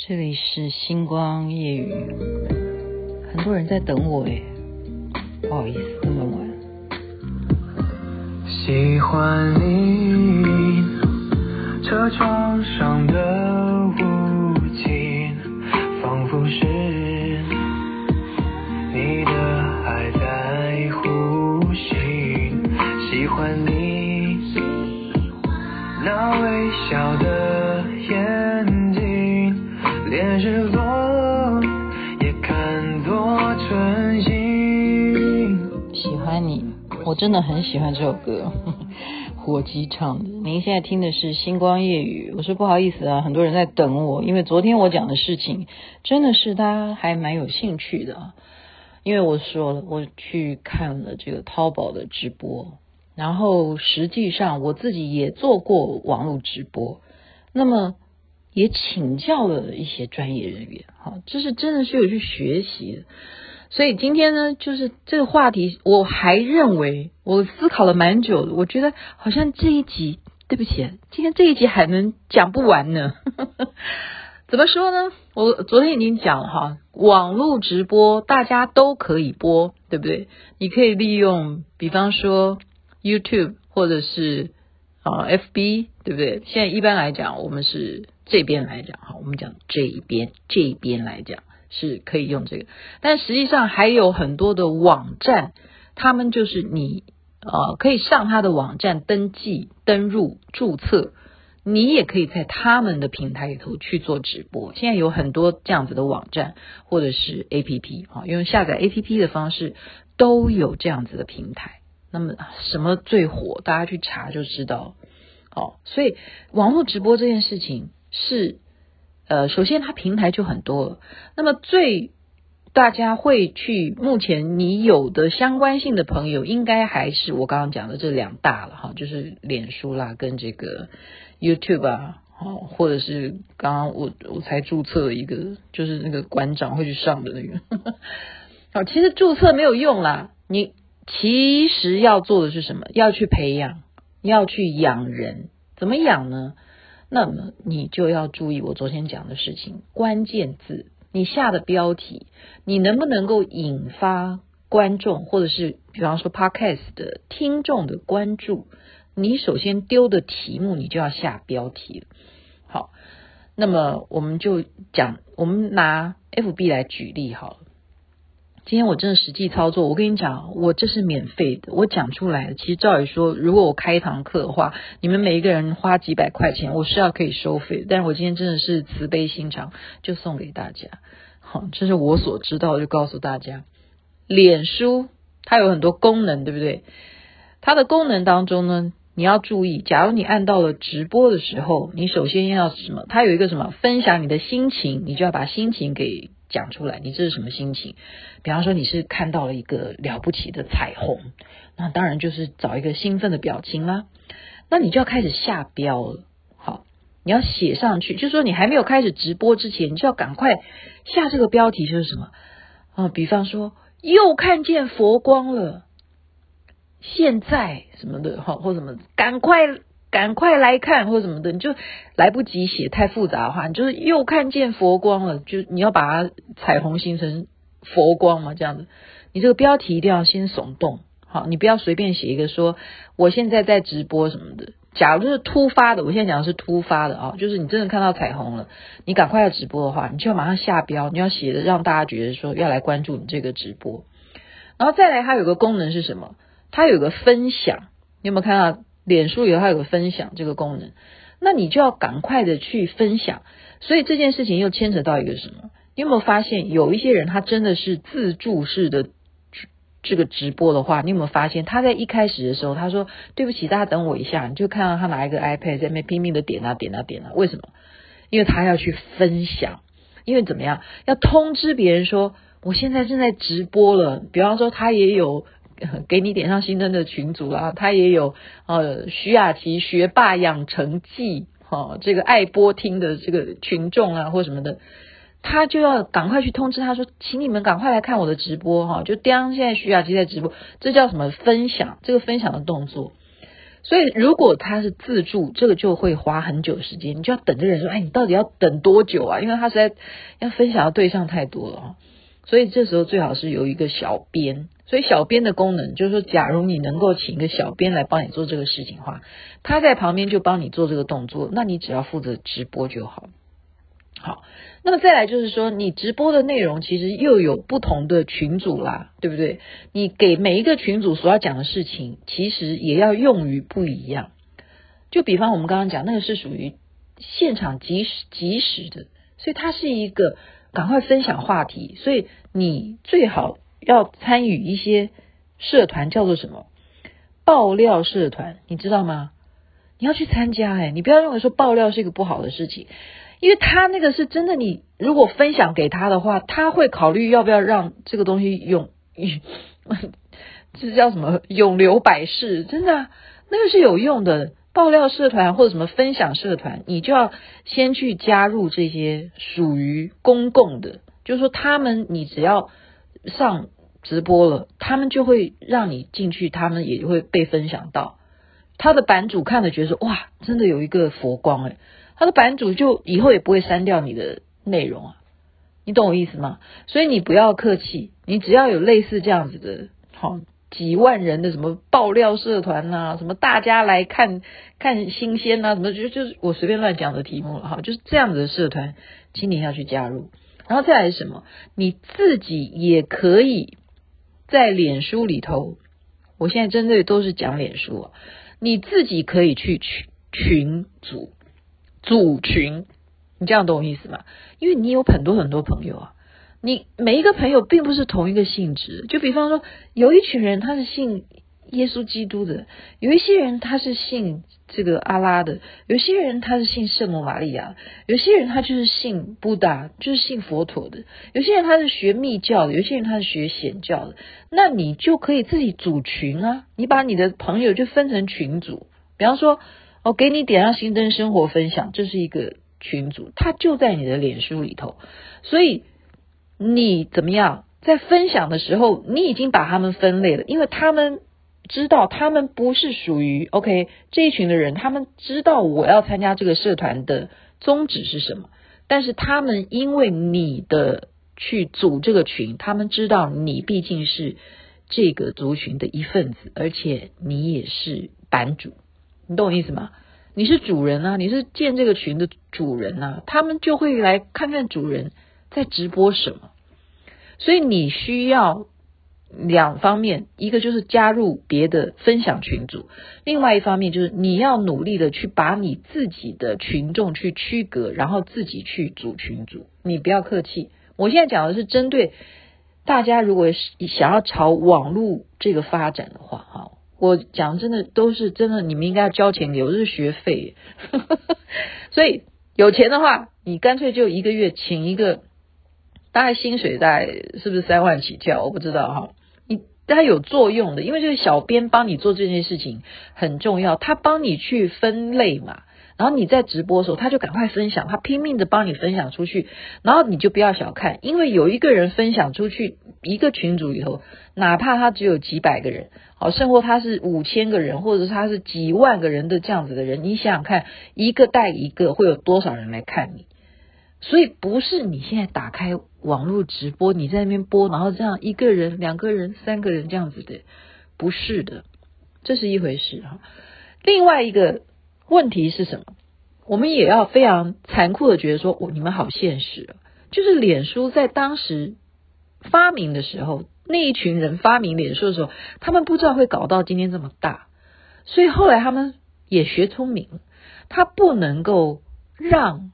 这里是星光夜雨，很多人在等我哎，不好意思这么晚。喜欢你车窗上的雾气，仿佛是我真的很喜欢这首歌，火鸡唱的。您现在听的是《星光夜语》，我说不好意思啊，很多人在等我，因为昨天我讲的事情真的是大家还蛮有兴趣的，因为我说了，我去看了这个淘宝的直播，然后实际上我自己也做过网络直播，那么。也请教了一些专业人员，好，这是真的是有去学习的。所以今天呢，就是这个话题，我还认为我思考了蛮久，我觉得好像这一集，对不起，今天这一集还能讲不完呢。怎么说呢？我昨天已经讲了哈，网络直播大家都可以播，对不对？你可以利用，比方说 YouTube 或者是啊 FB，对不对？现在一般来讲，我们是。这边来讲哈，我们讲这一边，这一边来讲是可以用这个，但实际上还有很多的网站，他们就是你呃可以上他的网站登记、登入、注册，你也可以在他们的平台里头去做直播。现在有很多这样子的网站或者是 APP 啊，用下载 APP 的方式都有这样子的平台。那么什么最火？大家去查就知道。好，所以网络直播这件事情。是，呃，首先它平台就很多。那么最大家会去，目前你有的相关性的朋友，应该还是我刚刚讲的这两大了哈，就是脸书啦，跟这个 YouTube 啊，哦，或者是刚刚我我才注册一个，就是那个馆长会去上的那个。好，其实注册没有用啦，你其实要做的是什么？要去培养，要去养人，怎么养呢？那么你就要注意我昨天讲的事情，关键字，你下的标题，你能不能够引发观众，或者是比方说 Podcast 的听众的关注？你首先丢的题目，你就要下标题了。好，那么我们就讲，我们拿 FB 来举例好了。今天我真的实际操作，我跟你讲，我这是免费的，我讲出来的。其实照理说，如果我开一堂课的话，你们每一个人花几百块钱，我是要可以收费。但是我今天真的是慈悲心肠，就送给大家。好，这是我所知道，就告诉大家。脸书它有很多功能，对不对？它的功能当中呢，你要注意，假如你按到了直播的时候，你首先要什么？它有一个什么？分享你的心情，你就要把心情给。讲出来，你这是什么心情？比方说你是看到了一个了不起的彩虹，那当然就是找一个兴奋的表情啦。那你就要开始下标了，好，你要写上去，就是说你还没有开始直播之前，你就要赶快下这个标题，就是什么啊？比方说又看见佛光了，现在什么的，好，或什么，赶快。赶快来看或者什么的，你就来不及写太复杂的话，你就是又看见佛光了，就你要把它彩虹形成佛光嘛，这样子。你这个标题一定要先耸动，好，你不要随便写一个说我现在在直播什么的。假如是突发的，我现在讲的是突发的啊，就是你真的看到彩虹了，你赶快要直播的话，你就要马上下标，你要写的让大家觉得说要来关注你这个直播。然后再来，它有个功能是什么？它有个分享，你有没有看到？脸书有它有个分享这个功能，那你就要赶快的去分享。所以这件事情又牵扯到一个什么？你有没有发现有一些人他真的是自助式的这个直播的话，你有没有发现他在一开始的时候他说对不起，大家等我一下，你就看到他拿一个 iPad 在那边拼命的点啊点啊点啊，为什么？因为他要去分享，因为怎么样？要通知别人说我现在正在直播了。比方说他也有。给你点上新灯的群组啦，他也有呃徐雅琪学霸养成记哈，这个爱播听的这个群众啊或什么的，他就要赶快去通知他说，请你们赶快来看我的直播哈，就当现在徐雅琪在直播，这叫什么分享？这个分享的动作，所以如果他是自助，这个就会花很久时间，你就要等这个人说，哎，你到底要等多久啊？因为他实在要分享的对象太多了，所以这时候最好是有一个小编。所以小编的功能就是说，假如你能够请一个小编来帮你做这个事情的话，他在旁边就帮你做这个动作，那你只要负责直播就好。好，那么再来就是说，你直播的内容其实又有不同的群组啦，对不对？你给每一个群组所要讲的事情，其实也要用于不一样。就比方我们刚刚讲那个是属于现场即时即时的，所以它是一个赶快分享话题，所以你最好。要参与一些社团，叫做什么？爆料社团，你知道吗？你要去参加哎，你不要认为说爆料是一个不好的事情，因为他那个是真的。你如果分享给他的话，他会考虑要不要让这个东西永，这 叫什么？永留百世，真的，那个是有用的。爆料社团或者什么分享社团，你就要先去加入这些属于公共的，就是说他们，你只要。上直播了，他们就会让你进去，他们也会被分享到。他的版主看了觉得说，哇，真的有一个佛光哎，他的版主就以后也不会删掉你的内容啊，你懂我意思吗？所以你不要客气，你只要有类似这样子的，好几万人的什么爆料社团呐，什么大家来看看新鲜呐，什么就就是我随便乱讲的题目了哈，就是这样子的社团，请你要去加入。然后再来是什么？你自己也可以在脸书里头，我现在针对都是讲脸书啊，你自己可以去群群组组群，你这样懂我意思吗？因为你有很多很多朋友啊，你每一个朋友并不是同一个性质，就比方说有一群人他是信耶稣基督的，有一些人他是信。这个阿拉的，有些人他是信圣母玛利亚，有些人他就是信布达，就是信佛陀的，有些人他是学密教的，有些人他是学显教的，那你就可以自己组群啊，你把你的朋友就分成群组，比方说，我给你点上心灯生活分享，这是一个群组，它就在你的脸书里头，所以你怎么样在分享的时候，你已经把他们分类了，因为他们。知道他们不是属于 OK 这一群的人，他们知道我要参加这个社团的宗旨是什么，但是他们因为你的去组这个群，他们知道你毕竟是这个族群的一份子，而且你也是版主，你懂我意思吗？你是主人啊，你是建这个群的主人啊，他们就会来看看主人在直播什么，所以你需要。两方面，一个就是加入别的分享群组，另外一方面就是你要努力的去把你自己的群众去区隔，然后自己去组群组。你不要客气，我现在讲的是针对大家，如果想要朝网络这个发展的话，哈，我讲真的都是真的，你们应该要交钱给我，是学费。所以有钱的话，你干脆就一个月请一个，大概薪水在是不是三万起跳？我不知道哈。你它有作用的，因为这个小编帮你做这件事情很重要，他帮你去分类嘛，然后你在直播的时候，他就赶快分享，他拼命的帮你分享出去，然后你就不要小看，因为有一个人分享出去一个群组里头，哪怕他只有几百个人，好，甚或他是五千个人，或者是他是几万个人的这样子的人，你想想看，一个带一个，会有多少人来看你？所以不是你现在打开网络直播，你在那边播，然后这样一个人、两个人、三个人这样子的，不是的，这是一回事哈。另外一个问题是什么？我们也要非常残酷的觉得说，哦，你们好现实啊！就是脸书在当时发明的时候，那一群人发明脸书的时候，他们不知道会搞到今天这么大，所以后来他们也学聪明了，他不能够让。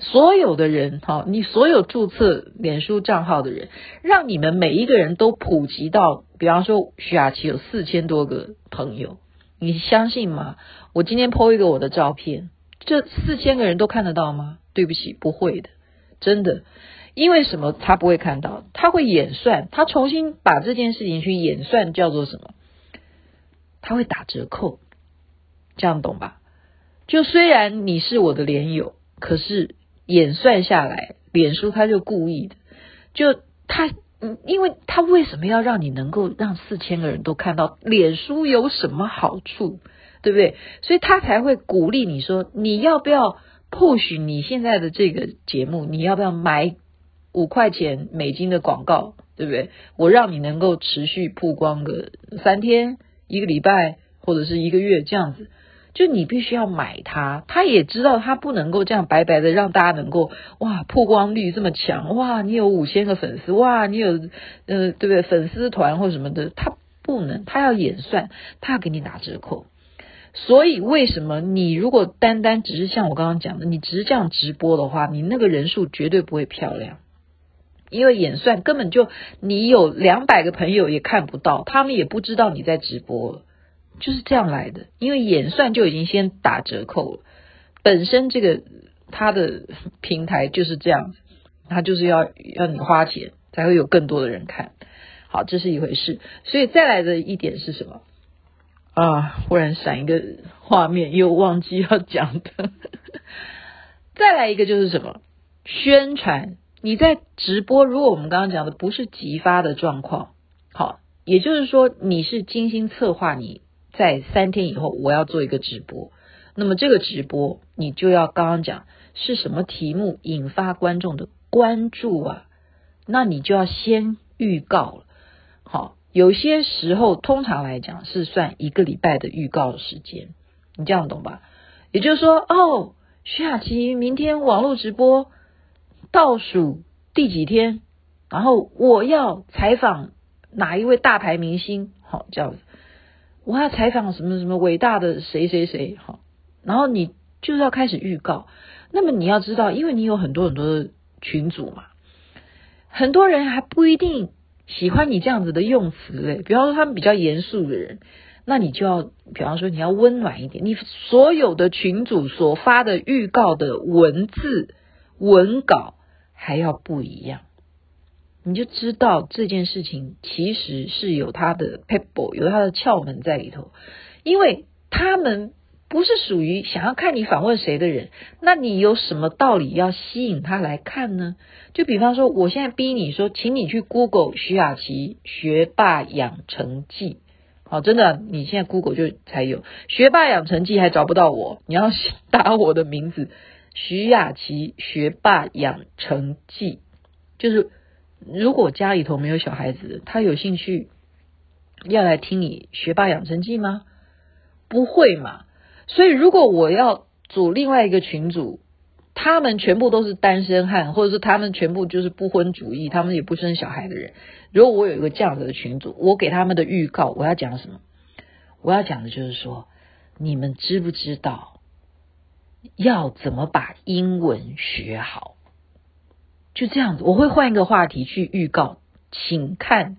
所有的人，哈，你所有注册脸书账号的人，让你们每一个人都普及到，比方说徐雅琪有四千多个朋友，你相信吗？我今天 po 一个我的照片，这四千个人都看得到吗？对不起，不会的，真的，因为什么？他不会看到，他会演算，他重新把这件事情去演算，叫做什么？他会打折扣，这样懂吧？就虽然你是我的脸友，可是。演算下来，脸书他就故意的，就他，嗯，因为他为什么要让你能够让四千个人都看到？脸书有什么好处，对不对不对？所以他才会鼓励你说，你要不要 push 你现在的这个节目？你要不要买五块钱美金的广告？对不对？我让你能够持续曝光个三天、一个礼拜或者是一个月这样子。就你必须要买它，他也知道他不能够这样白白的让大家能够哇曝光率这么强哇，你有五千个粉丝哇，你有呃对不对粉丝团或什么的，他不能，他要演算，他要给你打折扣。所以为什么你如果单单只是像我刚刚讲的，你只是这样直播的话，你那个人数绝对不会漂亮，因为演算根本就你有两百个朋友也看不到，他们也不知道你在直播。就是这样来的，因为演算就已经先打折扣了。本身这个它的平台就是这样子，它就是要要你花钱才会有更多的人看。好，这是一回事。所以再来的一点是什么？啊，忽然闪一个画面，又忘记要讲的。再来一个就是什么？宣传。你在直播，如果我们刚刚讲的不是即发的状况，好，也就是说你是精心策划你。在三天以后，我要做一个直播。那么这个直播，你就要刚刚讲是什么题目引发观众的关注啊？那你就要先预告了。好，有些时候通常来讲是算一个礼拜的预告时间，你这样懂吧？也就是说，哦，徐雅琪明天网络直播倒数第几天，然后我要采访哪一位大牌明星？好，这样子。我要采访什么什么伟大的谁谁谁哈，然后你就是要开始预告。那么你要知道，因为你有很多很多的群组嘛，很多人还不一定喜欢你这样子的用词嘞。比方说他们比较严肃的人，那你就要，比方说你要温暖一点，你所有的群组所发的预告的文字文稿还要不一样。你就知道这件事情其实是有它的 pebble，，有它的窍门在里头，因为他们不是属于想要看你访问谁的人，那你有什么道理要吸引他来看呢？就比方说，我现在逼你说，请你去 Google 徐雅琪学霸养成记，好，真的，你现在 Google 就才有学霸养成记，还找不到我，你要 打我的名字徐雅琪学霸养成记，就是。如果家里头没有小孩子，他有兴趣要来听你学霸养成记吗？不会嘛。所以如果我要组另外一个群组，他们全部都是单身汉，或者是他们全部就是不婚主义，他们也不生小孩的人。如果我有一个这样子的群组，我给他们的预告，我要讲什么？我要讲的就是说，你们知不知道要怎么把英文学好？就这样子，我会换一个话题去预告，请看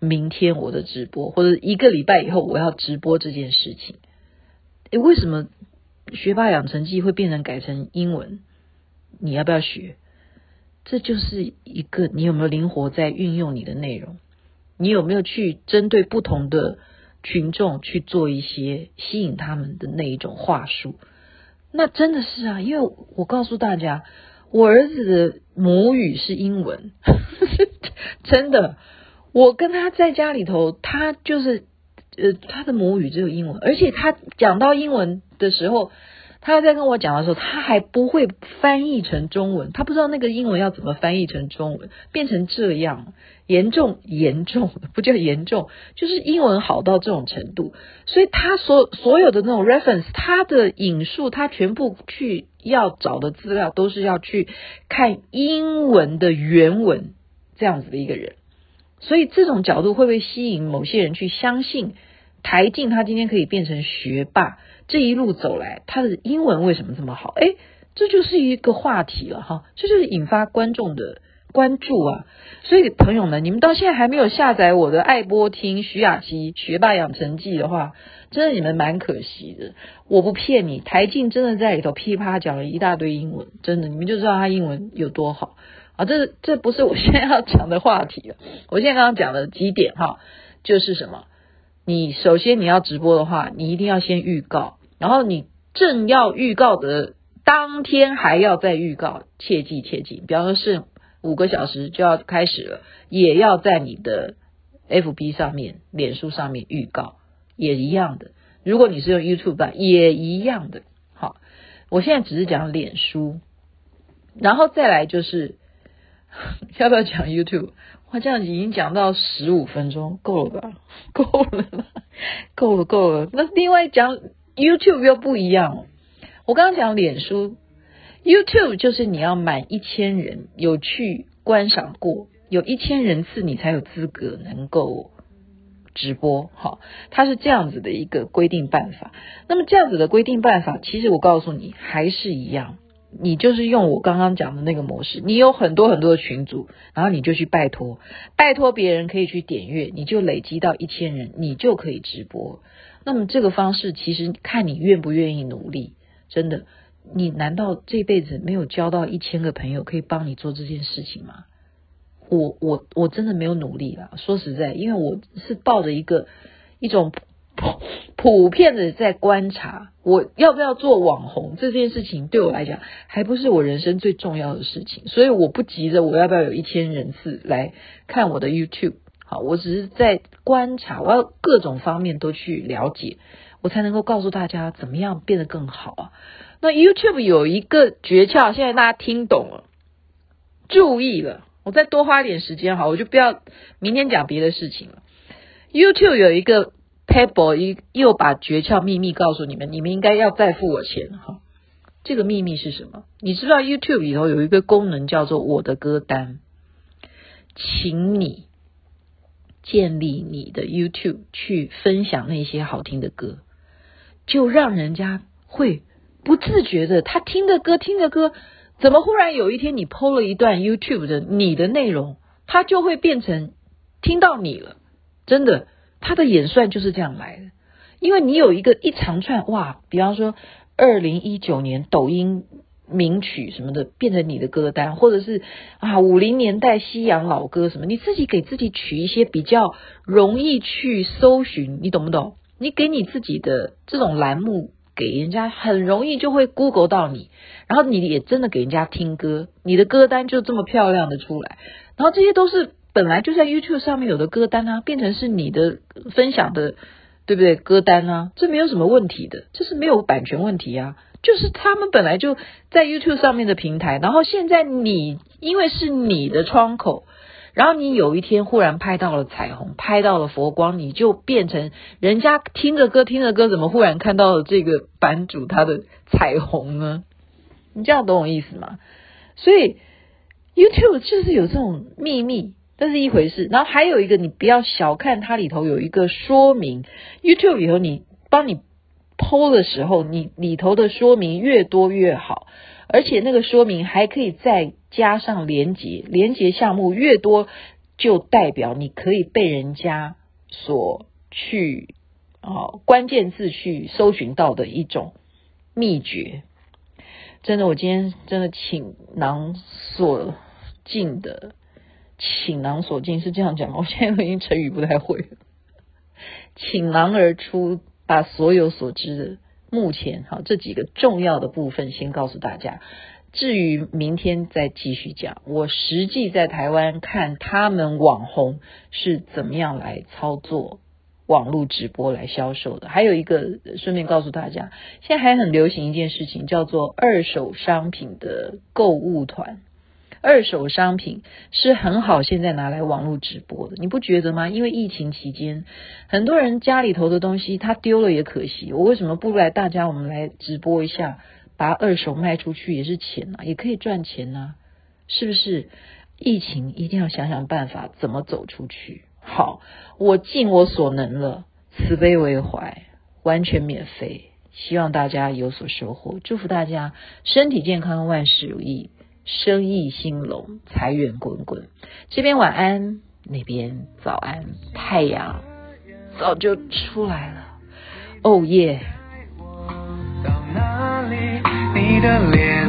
明天我的直播，或者一个礼拜以后我要直播这件事情。诶，为什么学霸养成记会变成改成英文？你要不要学？这就是一个你有没有灵活在运用你的内容？你有没有去针对不同的群众去做一些吸引他们的那一种话术？那真的是啊，因为我告诉大家。我儿子的母语是英文，真的。我跟他在家里头，他就是呃，他的母语只有英文，而且他讲到英文的时候，他在跟我讲的时候，他还不会翻译成中文，他不知道那个英文要怎么翻译成中文，变成这样。严重严重，不叫严重，就是英文好到这种程度，所以他所所有的那种 reference，他的引述，他全部去要找的资料，都是要去看英文的原文这样子的一个人，所以这种角度会不会吸引某些人去相信台静他今天可以变成学霸？这一路走来，他的英文为什么这么好？诶，这就是一个话题了哈，这就是引发观众的。关注啊！所以朋友们，你们到现在还没有下载我的爱播听徐雅琪学霸养成记的话，真的你们蛮可惜的。我不骗你，台静真的在里头噼啪讲了一大堆英文，真的，你们就知道他英文有多好啊！这这不是我现在要讲的话题了。我现在刚刚讲的几点哈，就是什么？你首先你要直播的话，你一定要先预告，然后你正要预告的当天还要再预告，切记切记，比方说是。五个小时就要开始了，也要在你的 FB 上面、脸书上面预告，也一样的。如果你是用 YouTube 版，也一样的。好，我现在只是讲脸书，然后再来就是 要不要讲 YouTube？哇，这样已经讲到十五分钟，够了吧？够了，够了，够了。那另外讲 YouTube 又不一样。我刚刚讲脸书，YouTube 就是你要满一千人有去观赏过，有一千人次你才有资格能够直播。好，它是这样子的一个规定办法。那么这样子的规定办法，其实我告诉你还是一样，你就是用我刚刚讲的那个模式，你有很多很多的群组，然后你就去拜托，拜托别人可以去点阅，你就累积到一千人，你就可以直播。那么这个方式其实看你愿不愿意努力。真的，你难道这辈子没有交到一千个朋友可以帮你做这件事情吗？我我我真的没有努力啦，说实在，因为我是抱着一个一种普普遍的在观察，我要不要做网红这件事情对我来讲还不是我人生最重要的事情，所以我不急着我要不要有一千人次来看我的 YouTube。好，我只是在观察，我要各种方面都去了解。我才能够告诉大家怎么样变得更好啊！那 YouTube 有一个诀窍，现在大家听懂了，注意了，我再多花一点时间好，我就不要明天讲别的事情了。YouTube 有一个 Pebble 一又把诀窍秘密告诉你们，你们应该要再付我钱哈。这个秘密是什么？你知道 YouTube 里头有一个功能叫做我的歌单，请你建立你的 YouTube 去分享那些好听的歌。就让人家会不自觉的，他听的歌听的歌，怎么忽然有一天你 PO 了一段 YouTube 的你的内容，他就会变成听到你了。真的，他的演算就是这样来的。因为你有一个一长串哇，比方说二零一九年抖音名曲什么的变成你的歌单，或者是啊五零年代西洋老歌什么，你自己给自己取一些比较容易去搜寻，你懂不懂？你给你自己的这种栏目给人家，很容易就会 Google 到你，然后你也真的给人家听歌，你的歌单就这么漂亮的出来，然后这些都是本来就在 YouTube 上面有的歌单啊，变成是你的分享的，对不对？歌单啊，这没有什么问题的，这是没有版权问题啊，就是他们本来就在 YouTube 上面的平台，然后现在你因为是你的窗口。然后你有一天忽然拍到了彩虹，拍到了佛光，你就变成人家听着歌听着歌，怎么忽然看到了这个版主他的彩虹呢？你这样懂我意思吗？所以 YouTube 就是有这种秘密，这是一回事。然后还有一个，你不要小看它里头有一个说明，YouTube 里头你帮你 PO 的时候，你里头的说明越多越好。而且那个说明还可以再加上连接，连接项目越多，就代表你可以被人家所去啊关键字去搜寻到的一种秘诀。真的，我今天真的倾囊所尽的，倾囊所尽是这样讲吗？我现在已经成语不太会了，倾囊而出，把所有所知的。目前好，这几个重要的部分先告诉大家，至于明天再继续讲。我实际在台湾看他们网红是怎么样来操作网络直播来销售的。还有一个，顺便告诉大家，现在还很流行一件事情，叫做二手商品的购物团。二手商品是很好，现在拿来网络直播的，你不觉得吗？因为疫情期间，很多人家里头的东西他丢了也可惜，我为什么不来大家我们来直播一下，把二手卖出去也是钱啊，也可以赚钱啊，是不是？疫情一定要想想办法怎么走出去。好，我尽我所能了，慈悲为怀，完全免费，希望大家有所收获，祝福大家身体健康，万事如意。生意兴隆，财源滚滚。这边晚安，那边早安，太阳早就出来了。哦耶！到哪里，你的脸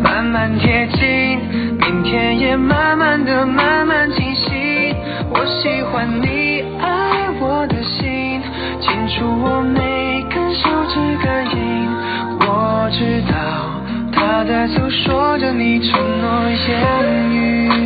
慢慢贴近，明天也慢慢的慢慢清晰。我喜欢你爱我的心，清楚我每根手指感应，我知道。它在诉说着你承诺言语。